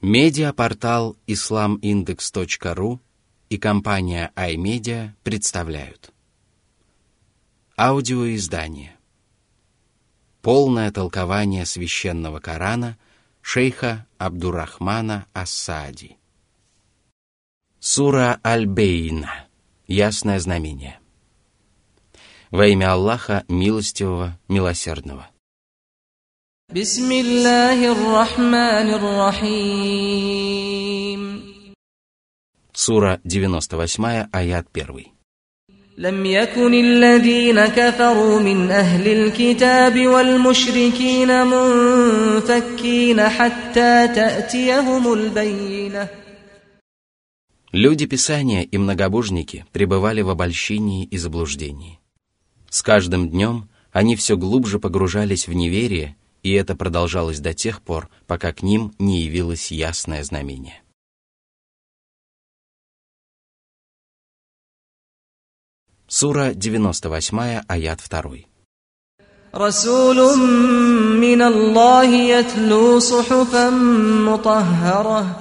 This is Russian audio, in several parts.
Медиапортал islamindex.ru и компания iMedia представляют. Аудиоиздание. Полное толкование священного Корана шейха Абдурахмана Асади Сура Аль-Бейна. Ясное знамение. Во имя Аллаха, милостивого, милосердного – بسم الله الرحمن الرحيم Сура 98, аят 1. لم يكن الذين كفروا من أهل الكتاب والمشركين منفكين حتى تأتيهم البينة Люди Писания и многобожники пребывали в обольщении и заблуждении. С каждым днем они все глубже погружались в неверие и это продолжалось до тех пор, пока к ним не явилось ясное знамение. Сура 98, аят 2. رسول من الله يتلو صحفا مطهرة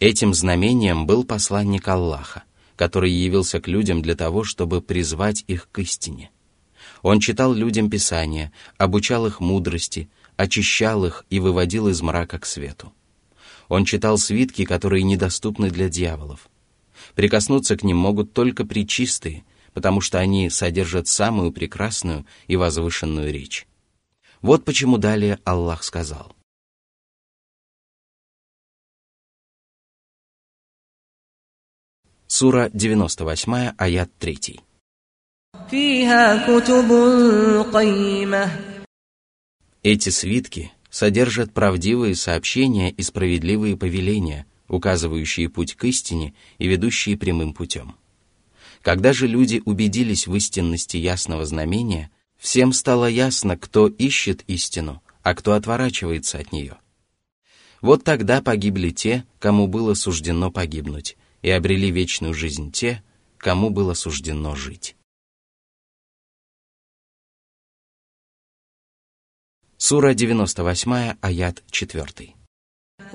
Этим знамением был посланник Аллаха, который явился к людям для того, чтобы призвать их к истине – он читал людям Писания, обучал их мудрости, очищал их и выводил из мрака к свету. Он читал свитки, которые недоступны для дьяволов. Прикоснуться к ним могут только причистые, потому что они содержат самую прекрасную и возвышенную речь. Вот почему далее Аллах сказал. Сура 98, аят 3. Эти свитки содержат правдивые сообщения и справедливые повеления, указывающие путь к истине и ведущие прямым путем. Когда же люди убедились в истинности ясного знамения, всем стало ясно, кто ищет истину, а кто отворачивается от нее. Вот тогда погибли те, кому было суждено погибнуть, и обрели вечную жизнь те, кому было суждено жить. Сура 98, аят 4.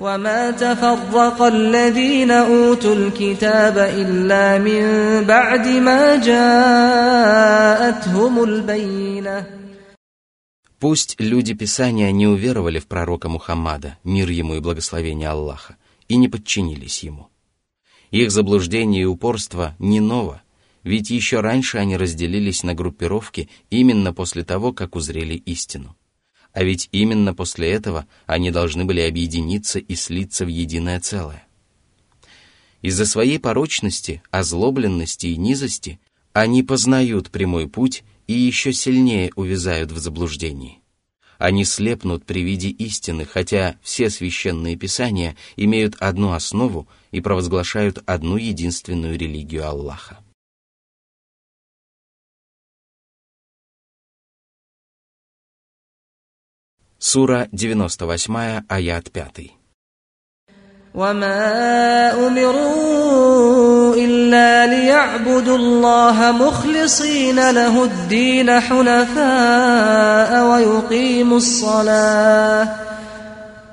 وما تفرق الذين أوتوا الكتاب إلا من بعد ما جاءتهم البينة Пусть люди Писания не уверовали в пророка Мухаммада, мир ему и благословение Аллаха, и не подчинились ему. Их заблуждение и упорство не ново, ведь еще раньше они разделились на группировки именно после того, как узрели истину а ведь именно после этого они должны были объединиться и слиться в единое целое. Из-за своей порочности, озлобленности и низости они познают прямой путь и еще сильнее увязают в заблуждении. Они слепнут при виде истины, хотя все священные писания имеют одну основу и провозглашают одну единственную религию Аллаха. Сура 98, аят 5. وما أمروا إلا ليعبدوا الله مخلصين له الدين حنفاء ويقيموا الصلاة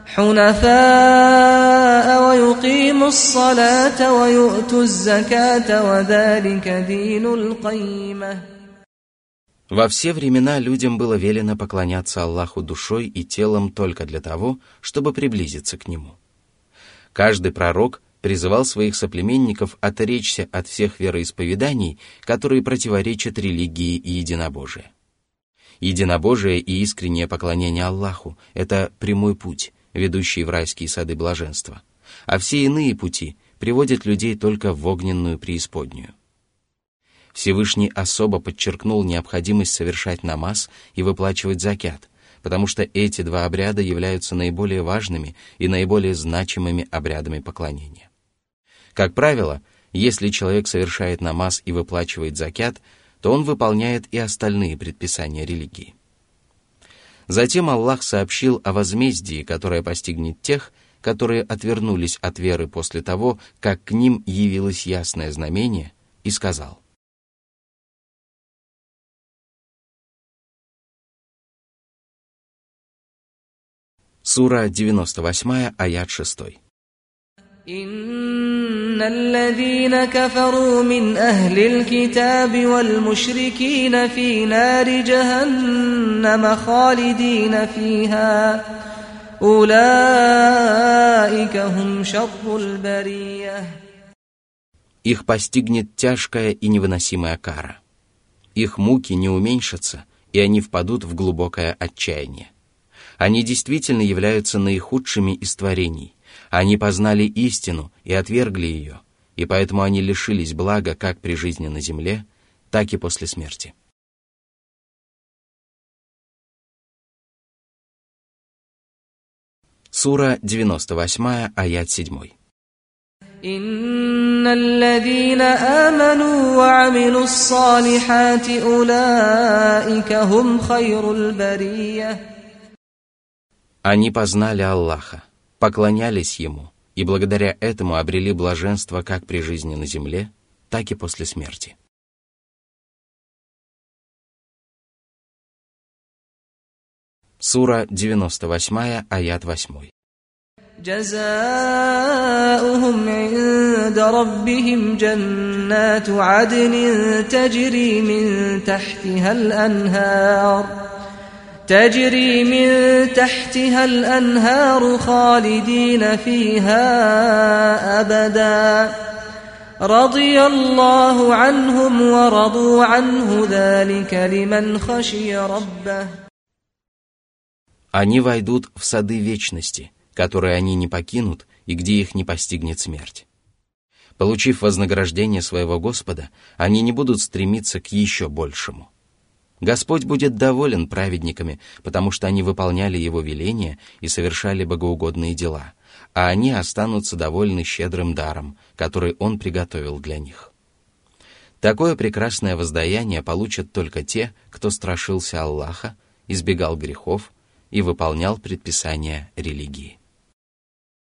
حنفاء ويقيموا الصلاة ويؤتوا الزكاة وذلك دين القيمة Во все времена людям было велено поклоняться Аллаху душой и телом только для того, чтобы приблизиться к Нему. Каждый пророк призывал своих соплеменников отречься от всех вероисповеданий, которые противоречат религии и единобожию. Единобожие и искреннее поклонение Аллаху – это прямой путь, ведущий в райские сады блаженства, а все иные пути приводят людей только в огненную преисподнюю. Всевышний особо подчеркнул необходимость совершать намаз и выплачивать закят, потому что эти два обряда являются наиболее важными и наиболее значимыми обрядами поклонения. Как правило, если человек совершает намаз и выплачивает закят, то он выполняет и остальные предписания религии. Затем Аллах сообщил о возмездии, которое постигнет тех, которые отвернулись от веры после того, как к ним явилось ясное знамение, и сказал – Сура 98, аят 6. إن الذين كفروا من أهل الكتاب والمشركين في نار جهنم خالدين فيها أولئك هم شر البرية Их постигнет тяжкая и невыносимая кара. Их муки не уменьшатся, и они впадут в глубокое отчаяние. Они действительно являются наихудшими из творений. Они познали истину и отвергли ее, и поэтому они лишились блага как при жизни на земле, так и после смерти. Сура 98, аят 7. إن الذين آمنوا وعملوا الصالحات أولئك هم خير البرية Они познали Аллаха, поклонялись Ему, и благодаря этому обрели блаженство как при жизни на земле, так и после смерти. Сура 98, аят 8. جزاؤهم عند ربهم جنات عدن تجري من تحتها الأنهار تجري من تحتها الأنهار خالدين فيها أبدا رضي الله عنهم ورضوا عنه ذلك لمن خشي ربه Они войдут в сады вечности, которые они не покинут и где их не постигнет смерть. Получив вознаграждение своего Господа, они не будут стремиться к еще большему. Господь будет доволен праведниками, потому что они выполняли Его веления и совершали богоугодные дела, а они останутся довольны щедрым даром, который Он приготовил для них. Такое прекрасное воздаяние получат только те, кто страшился Аллаха, избегал грехов и выполнял предписания религии.